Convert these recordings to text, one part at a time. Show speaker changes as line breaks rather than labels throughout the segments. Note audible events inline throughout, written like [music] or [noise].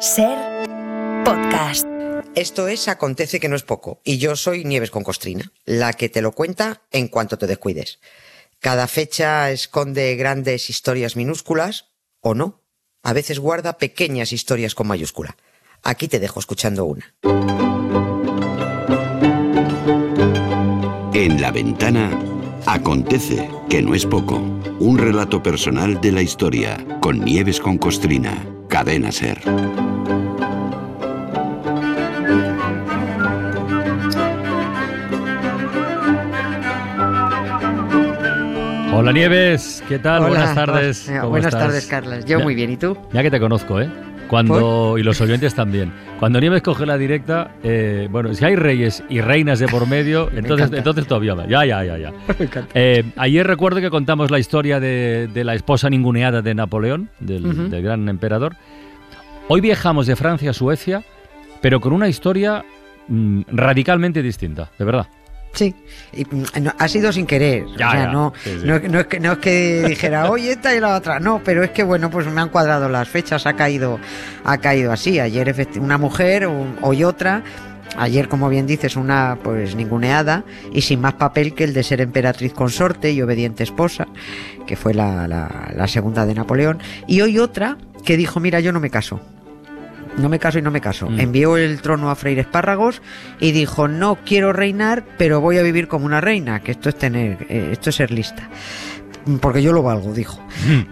Ser podcast.
Esto es Acontece que no es poco, y yo soy Nieves con Costrina, la que te lo cuenta en cuanto te descuides. Cada fecha esconde grandes historias minúsculas, o no. A veces guarda pequeñas historias con mayúscula. Aquí te dejo escuchando una.
En la ventana acontece que no es poco. Un relato personal de la historia con Nieves con Costrina. Cadena Ser.
Hola Nieves, ¿qué tal?
Hola,
buenas tardes.
hola.
¿Cómo
Buenas
estás?
tardes, Carlas. Yo
Ya-
muy bien, ¿y tú?
Ya que te conozco, ¿eh? Cuando, y los oyentes también. Cuando Nieves coge la directa, eh, bueno, si hay reyes y reinas de por [laughs] medio, entonces, entonces todavía va. Ya, ya, ya, ya. [laughs] Eh, ayer recuerdo que contamos la historia de, de la esposa ninguneada de Napoleón, del gran emperador. Hoy viajamos de Francia a Suecia, pero con una historia mm, radicalmente distinta, de verdad.
Sí, y, mm, no, ha sido sin querer.
Ya,
o sea,
ya.
No,
Sí, sí.
no, no es que, no es que dijera, oye, esta y la otra. No, pero es que, bueno, pues me han cuadrado las fechas, ha caído, ha caído así. Ayer una mujer, un- hoy otra. Ayer, como bien dices, una pues ninguneada y sin más papel que el de ser emperatriz consorte y obediente esposa, que fue la, la- la segunda de Napoleón. Y hoy otra que dijo, mira, yo no me caso. No me caso y no me caso.
Mm.
Envió el trono a Freire Espárragos y dijo, no quiero reinar, pero voy a vivir como una reina, que esto es tener, eh, esto es ser lista. Porque yo lo valgo, dijo.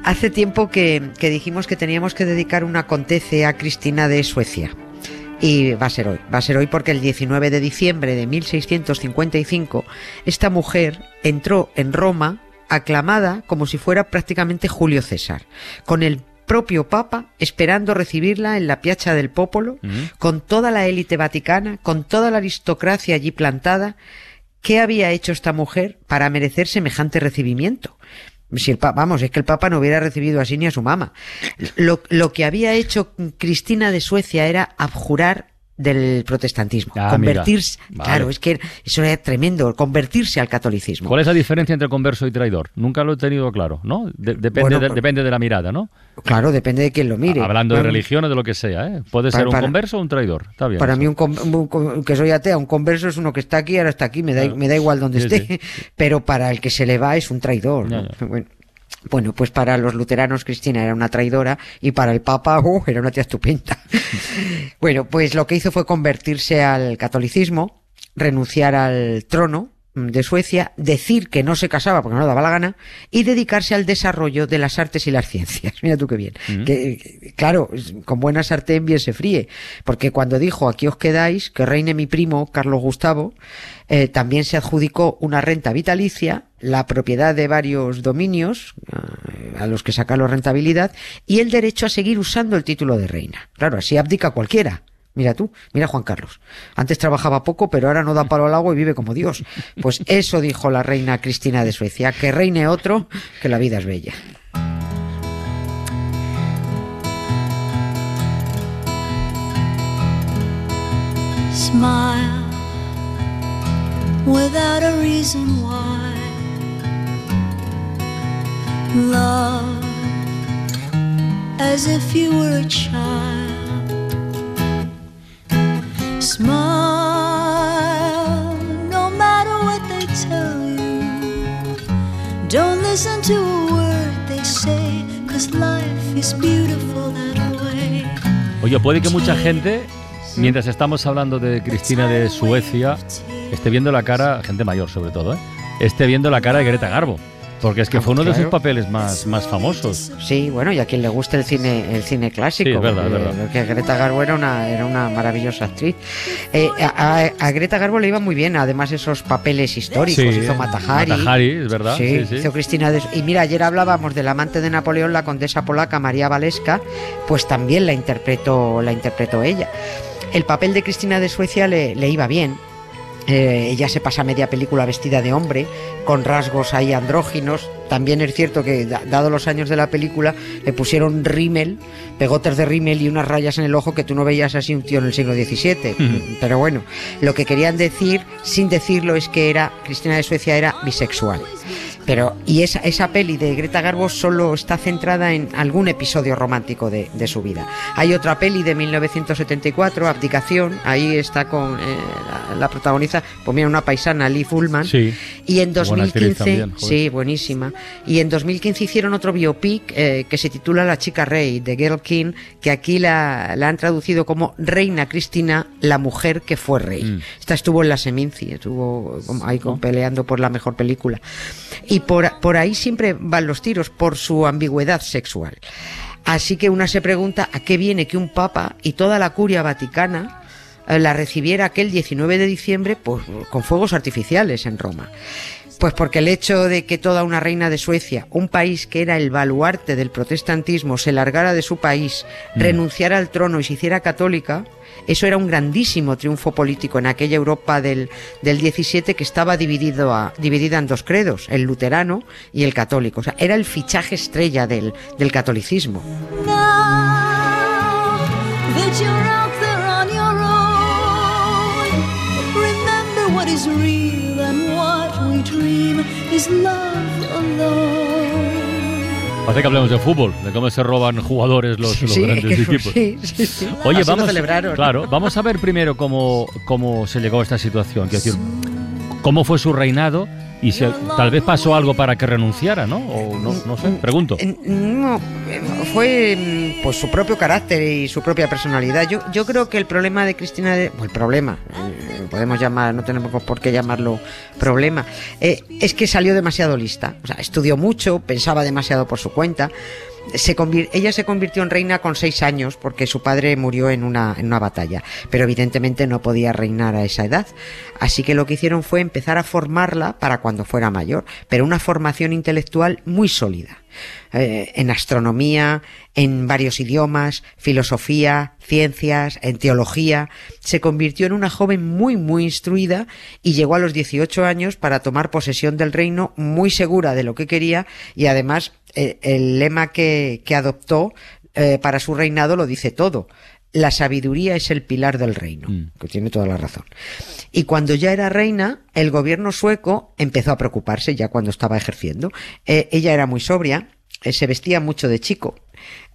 Hace tiempo que, que dijimos que teníamos que dedicar un acontece a Cristina de Suecia. Y va a ser hoy. Va a ser hoy porque el 19 de diciembre de 1655 esta mujer entró en Roma aclamada como si fuera prácticamente Julio César, con el propio Papa esperando recibirla en la Piazza del Popolo, con toda la élite vaticana, con toda la aristocracia allí plantada. ¿Qué había hecho esta mujer para merecer semejante recibimiento? Si el pa- vamos, es que el Papa no hubiera recibido así ni a su mamá. Lo, lo que había hecho Cristina de Suecia era abjurar del protestantismo,
Ah,
convertirse, claro, es que eso era tremendo, convertirse al catolicismo.
¿Cuál es la diferencia entre converso y traidor? Nunca lo he tenido claro, ¿no? De- depende,
Bueno,
de,
pero-
depende de la mirada, ¿no?
Claro, depende de quién lo mire.
Hablando de religión o de lo que sea, ¿eh? Puede
Para-
ser un
para-
converso o un traidor. Está bien.
Para
eso.
mí, un, un con- que soy atea, un converso es uno que está aquí, ahora está aquí, me da,
Claro.
me da igual donde
Sí,
esté, [laughs] pero para el que se le va es un traidor. ¿no?
Ya, ya. [laughs]
Bueno, bueno, pues para los luteranos Cristina era una traidora y para el Papa [laughs] uh, era una tía estupenda. [laughs] bueno, pues lo que hizo fue convertirse al catolicismo, renunciar al trono de Suecia, decir que no se casaba porque no daba la gana y dedicarse al desarrollo de las artes y las ciencias. [laughs] Mira tú qué bien.
Mm.
Que, que, claro, con buena sartén bien se fríe, porque cuando dijo aquí os quedáis, que reine mi primo Carlos Gustavo, eh, también se adjudicó una renta vitalicia, la propiedad de varios dominios eh, a los que saca la rentabilidad y el derecho a seguir usando el título de reina. Claro, así abdica cualquiera. Mira tú, mira Juan Carlos. Antes trabajaba poco, pero ahora no da palo al agua y vive como Dios. Pues eso dijo la reina Cristina de Suecia, que reine otro, que la vida es bella.
Smile without a reason why. As if you were a child. Listen to a word they say, cause life is beautiful that way.
Oye, puede que mucha gente, mientras estamos hablando de Cristina de Suecia, esté viendo la cara, gente mayor sobre todo, ¿eh? esté viendo la cara de Greta Garbo. Porque es que fue uno de sus
claro.
papeles más, más famosos.
Sí, bueno, y a quien le guste el cine, el cine clásico.
Sí, es verdad, es
porque-
verdad.
porque Greta Garbo era una, era una maravillosa actriz. Eh, a, a- Greta Garbo le iba muy bien, además esos papeles históricos.
Sí,
hizo Matahari.
Matahari, es verdad.
Sí,
Sí,
hizo Cristina de... Y mira, ayer hablábamos del amante de Napoleón, la condesa polaca María Valeska, pues también la interpretó, la interpretó ella. El papel de Cristina de Suecia le, le iba bien. Eh, ella se pasa media película vestida de hombre, con rasgos ahí andróginos. También es cierto que, da- dado los años de la película, le pusieron rímel, pegotes de rímel y unas rayas en el ojo que tú no veías así un tío en el siglo XVII. Pero bueno, lo que querían decir, sin decirlo, es que era Cristina de Suecia era bisexual. Pero y esa, esa peli de Greta Garbo solo está centrada en algún episodio romántico de, de su vida. Hay otra peli de 1974, Abdicación, ahí está con eh, la, la protagonista, pues mira, una paisana, Lee Fullman.
Sí.
Y en
Buena actriz
2015,
también,
sí, buenísima. Y en 2015 hicieron otro biopic eh, que se titula La chica rey, de Girl King, que aquí la, la han traducido como Reina Cristina, la mujer que fue rey.
Mm.
Esta estuvo en la Seminci, estuvo ahí como peleando por la mejor película. Y por, por ahí siempre van los tiros, por su ambigüedad sexual. Así que una se pregunta a qué viene que un papa y toda la curia vaticana eh, la recibiera aquel 19 de diciembre pues, con fuegos artificiales en Roma. Pues porque el hecho de que toda una reina de Suecia, un país que era el baluarte del protestantismo, se largara de su país, renunciara al trono y se hiciera católica, eso era un grandísimo triunfo político en aquella Europa del, del 17 que estaba dividido dividida en dos credos, el luterano y el católico. O sea, era el fichaje estrella del, del catolicismo.
Parece que hablemos de fútbol, de cómo se roban jugadores los, los
Sí,
grandes
es que-
equipos.
sí, sí, sí.
Oye,
Así
vamos, claro, vamos a ver primero cómo, cómo se llegó a esta situación. Quiero decir, cómo fue su reinado y si tal vez pasó algo para que renunciara, ¿no? O no, no sé, pregunto.
Eh, No, fue pues su propio carácter y su propia personalidad. Yo, yo creo que el problema de Cristina, de, el problema, eh, podemos llamar, no tenemos por qué llamarlo problema, eh, es que salió demasiado lista. O sea, estudió mucho, pensaba demasiado por su cuenta. Ella se convirtió en reina con seis años porque su padre murió en una, en una batalla, pero evidentemente no podía reinar a esa edad. Así que lo que hicieron fue empezar a formarla para cuando fuera mayor, pero una formación intelectual muy sólida. Eh, en astronomía, en varios idiomas, filosofía, ciencias, en teología. Se convirtió en una joven muy, muy instruida y llegó a los 18 años para tomar posesión del reino muy segura de lo que quería y además eh, el lema que, que adoptó eh, para su reinado lo dice todo. La sabiduría es el pilar del reino,
Mm.
que tiene toda la razón. Y cuando ya era reina, el gobierno sueco empezó a preocuparse ya cuando estaba ejerciendo. Eh, ella era muy sobria, eh, se vestía mucho de chico.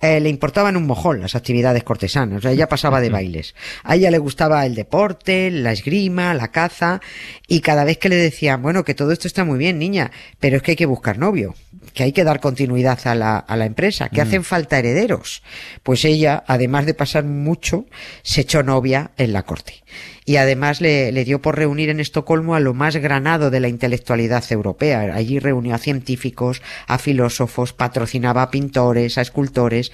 Eh, le importaban un mojón las actividades cortesanas, o sea, ella pasaba de bailes. A ella le gustaba el deporte, la esgrima, la caza, y cada vez que le decían, bueno, que todo esto está muy bien, niña, pero es que hay que buscar novio, que hay que dar continuidad a la, a la empresa, que hacen falta herederos. Pues ella, además de pasar mucho, se echó novia en la corte. Y además le, le dio por reunir en Estocolmo a lo más granado de la intelectualidad europea. Allí reunió a científicos, a filósofos, patrocinaba a pintores, a escultores.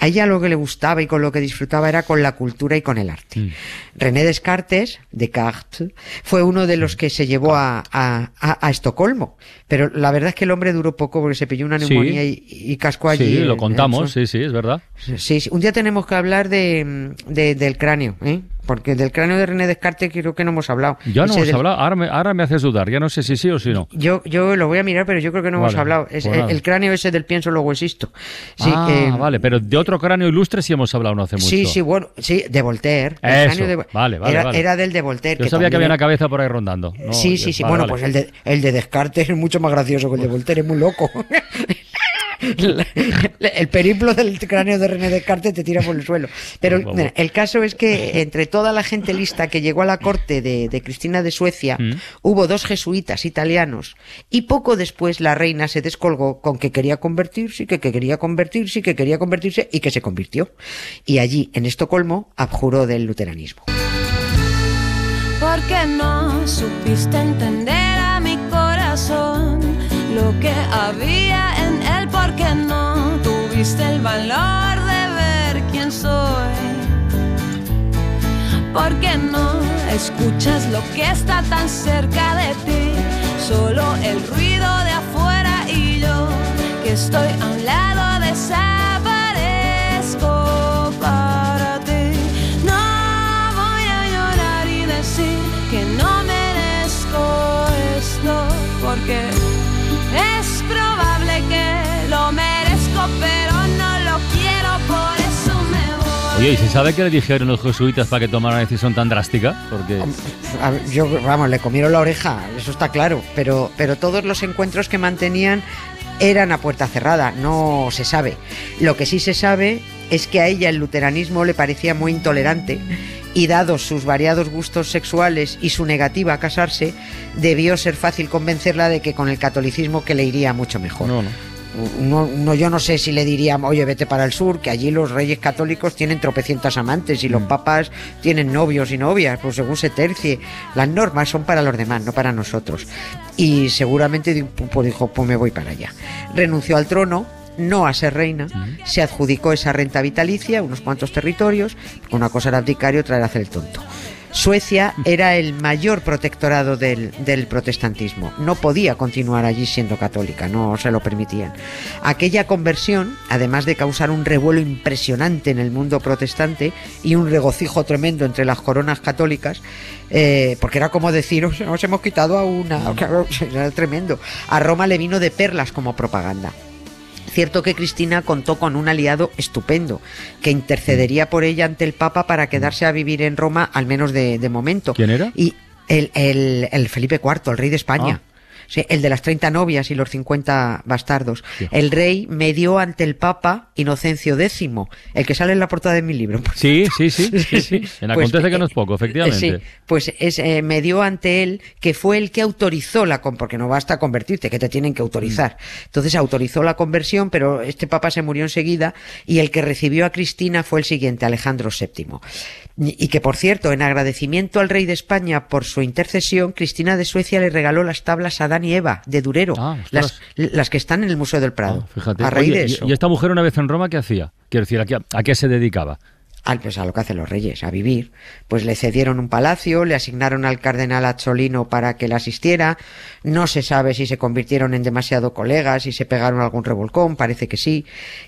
A ella lo que le gustaba y con lo que disfrutaba era con la cultura y con el arte. René Descartes, Descartes, fue uno de los que se llevó a, a- a- a Estocolmo. Pero la verdad es que el hombre duró poco porque se pilló una
Sí.
neumonía y, y cascó allí.
Sí, lo
en
contamos, sí, sí, es verdad.
Sí, sí. Un día tenemos que hablar de, de- del cráneo, ¿eh? Porque del cráneo de René Descartes creo que no hemos hablado.
Ya no
Ese
hemos
del-
hablado, ahora me, ahora me haces dudar, ya no sé si sí o si no.
Yo, yo lo voy a mirar, pero yo creo que no hemos
Vale,
hablado. Es
pues
el,
nada.
el cráneo ese del pienso luego existo. Sí,
ah,
eh,
vale, pero de otro cráneo ilustre sí hemos hablado no hace mucho.
Sí, sí, bueno, sí, de Voltaire.
Eso,
cráneo de-
vale, vale,
era,
vale.
era del de Voltaire.
Yo sabía que
también
había una cabeza por ahí rondando. No,
sí, sí, sí.
vale,
bueno, pues el de, el de Descartes es mucho más gracioso que el de Voltaire, es muy loco. [laughs] el periplo del cráneo de René Descartes te tira por el suelo. Pero mira, el caso es que entre toda la gente lista que llegó a la corte de, de Cristina de Suecia,
Mm.
hubo dos jesuitas italianos y poco después la reina se descolgó con que quería convertirse, que, que quería convertirse, que quería convertirse y que se convirtió. Y allí, en Estocolmo, abjuró del luteranismo.
Porque no supiste entender a mi corazón lo que había en porque no tuviste el valor de ver quién soy. Porque no escuchas lo que está tan cerca de ti, solo el ruido de afuera y yo que estoy a un lado desaparezco para ti.
Oye, ¿y se sabe qué le dijeron los jesuitas para que tomara una decisión tan drástica? Porque
A Yo, vamos, le comieron la oreja, eso está claro, pero, pero todos los encuentros que mantenían eran a puerta cerrada, no se sabe. Lo que sí se sabe es que a ella el luteranismo le parecía muy intolerante y dados sus variados gustos sexuales y su negativa a casarse, debió ser fácil convencerla de que con el catolicismo que le iría mucho mejor.
no, no.
No, no, yo no sé si le dirían, oye, vete para el sur, que allí los reyes católicos tienen tropecientas amantes y los papas tienen novios y novias, pues según se tercie. Las normas son para los demás, no para nosotros. Y seguramente pues dijo, pues me voy para allá. Renunció al trono, no a ser reina, se adjudicó esa renta vitalicia, unos cuantos territorios, una cosa era abdicar y otra era hacer el tonto. Suecia era el mayor protectorado del, del protestantismo. No podía continuar allí siendo católica, no se lo permitían. Aquella conversión, además de causar un revuelo impresionante en el mundo protestante y un regocijo tremendo entre las coronas católicas, eh, porque era como decir, "Os- nos hemos quitado a una, [laughs] era tremendo. A Roma le vino de perlas como propaganda. Cierto que Cristina contó con un aliado estupendo, que intercedería por ella ante el Papa para quedarse a vivir en Roma, al menos de, de momento.
¿Quién era?
Y el, el- el Felipe IV, el rey de España.
Ah.
Sí, el de las 30 novias y los 50 bastardos.
Sí.
El rey medió ante el Papa Inocencio X, el que sale en la portada de mi libro. [laughs]
Sí, sí, sí, sí, sí. En
Pues,
acontece que no
eh,
es poco, efectivamente.
Sí, pues es, eh, me dio ante él que fue el que autorizó la con porque no basta convertirte, que te tienen que autorizar.
Mm.
Entonces autorizó la conversión, pero este papa se murió enseguida y el que recibió a Cristina fue el siguiente, Alejandro VII. Y que por cierto, en agradecimiento al rey de España por su intercesión, Cristina de Suecia le regaló las tablas a Adán y Eva de Durero,
Ah,
las, que están en el Museo del Prado.
Ah, fíjate.
A raíz
Oye,
de
y-
eso.
¿y, esta mujer una vez en Roma qué hacía? Quiero decir, ¿a qué, a qué se dedicaba?
Al pues a lo que hacen los reyes, a vivir. Pues le cedieron un palacio, le asignaron al cardenal Azzolino para que le asistiera. No se sabe si se convirtieron en demasiado colegas, si se pegaron algún revolcón, parece que sí.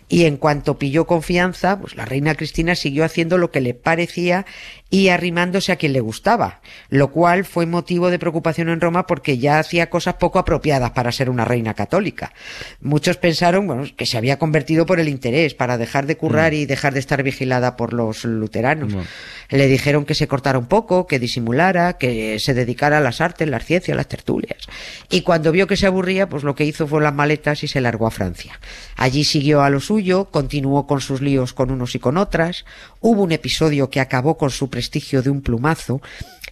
Y en cuanto pilló confianza, pues la reina Cristina siguió haciendo lo que le parecía y arrimándose a quien le gustaba, lo cual fue motivo de preocupación en Roma porque ya hacía cosas poco apropiadas para ser una reina católica. Muchos pensaron bueno, que se había convertido por el interés, para dejar de currar y dejar de estar vigilada por los luteranos.
Bueno.
Le dijeron que se cortara un poco, que disimulara, que se dedicara a las artes, las ciencias, las tertulias. Y cuando vio que se aburría, pues lo que hizo fue las maletas y se largó a Francia. Allí siguió a lo suyo, continuó con sus líos con unos y con otras. Hubo un episodio que acabó con su prestigio de un plumazo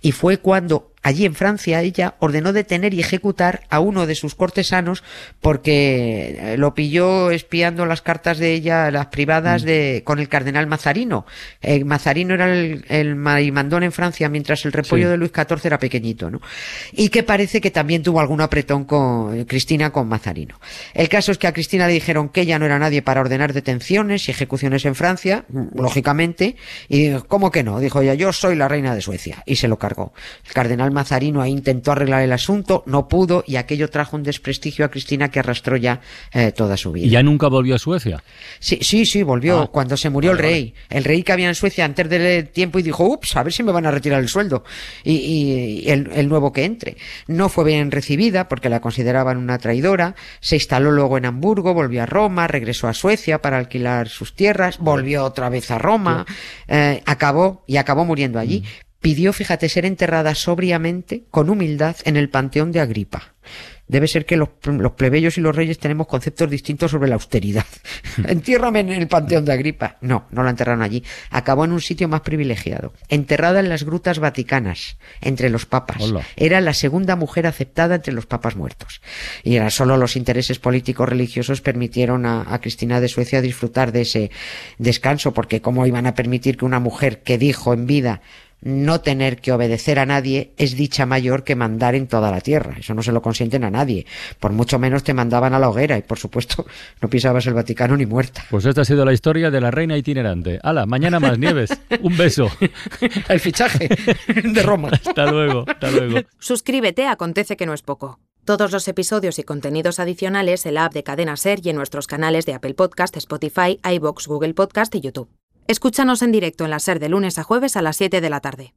y fue cuando allí en Francia ella ordenó detener y ejecutar a uno de sus cortesanos porque eh, lo pilló espiando las cartas de ella, las privadas de con el cardenal Mazarino. Eh, Mazarino era el, el marimandón en Francia mientras el repollo
Sí.
de Luis XIV era pequeñito, ¿no? Y que parece que también tuvo algún apretón con Cristina con Mazarino. El caso es que a Cristina le dijeron que ella no era nadie para ordenar detenciones y ejecuciones en Francia, mm, lógicamente, y dijo, ¿cómo que no? Dijo ella, yo soy la reina de Suecia, y se lo cargó. El cardenal Mazarino ahí intentó arreglar el asunto, no pudo, y aquello trajo un desprestigio a Cristina que arrastró ya eh, toda su vida.
¿Y ya nunca volvió a Suecia?
Sí, sí, sí, volvió
Ah,
cuando se murió
vale,
el rey. El rey que había en Suecia antes del tiempo y dijo, ups, a ver si me van a retirar el sueldo. Y, el, el nuevo que entre. No fue bien recibida porque la consideraban una traidora. Se instaló luego en Hamburgo, volvió a Roma, regresó a Suecia para alquilar sus tierras, volvió otra vez a Roma, eh, acabó y acabó muriendo allí. Pidió, fíjate, ser enterrada sobriamente, con humildad, en el panteón de Agripa. Debe ser que los, los plebeyos y los reyes tenemos conceptos distintos sobre la austeridad. [laughs] Entiérrame en el panteón de Agripa. No, no la enterraron allí. Acabó en un sitio más privilegiado. Enterrada en las grutas vaticanas, entre los papas.
Hola.
Era la segunda mujer aceptada entre los papas muertos. Y era solo los intereses políticos religiosos permitieron a, a Cristina de Suecia disfrutar de ese descanso, porque cómo iban a permitir que una mujer que dijo en vida no tener que obedecer a nadie es dicha mayor que mandar en toda la tierra. Eso no se lo consienten a nadie. Por mucho menos te mandaban a la hoguera y, por supuesto, [laughs] no pisabas el Vaticano ni muerta.
Pues esta ha sido la historia de la reina itinerante. ¡Hala! Mañana más nieves. Un beso. [laughs]
El fichaje de Roma. [laughs]
Hasta luego. Hasta luego.
Suscríbete a Acontece que no es poco. Todos los episodios y contenidos adicionales en la app de Cadena Ser y en nuestros canales de Apple Podcast, Spotify, iBox, Google Podcast y YouTube. Escúchanos en directo en la Ser de lunes a jueves a las 7 de la tarde.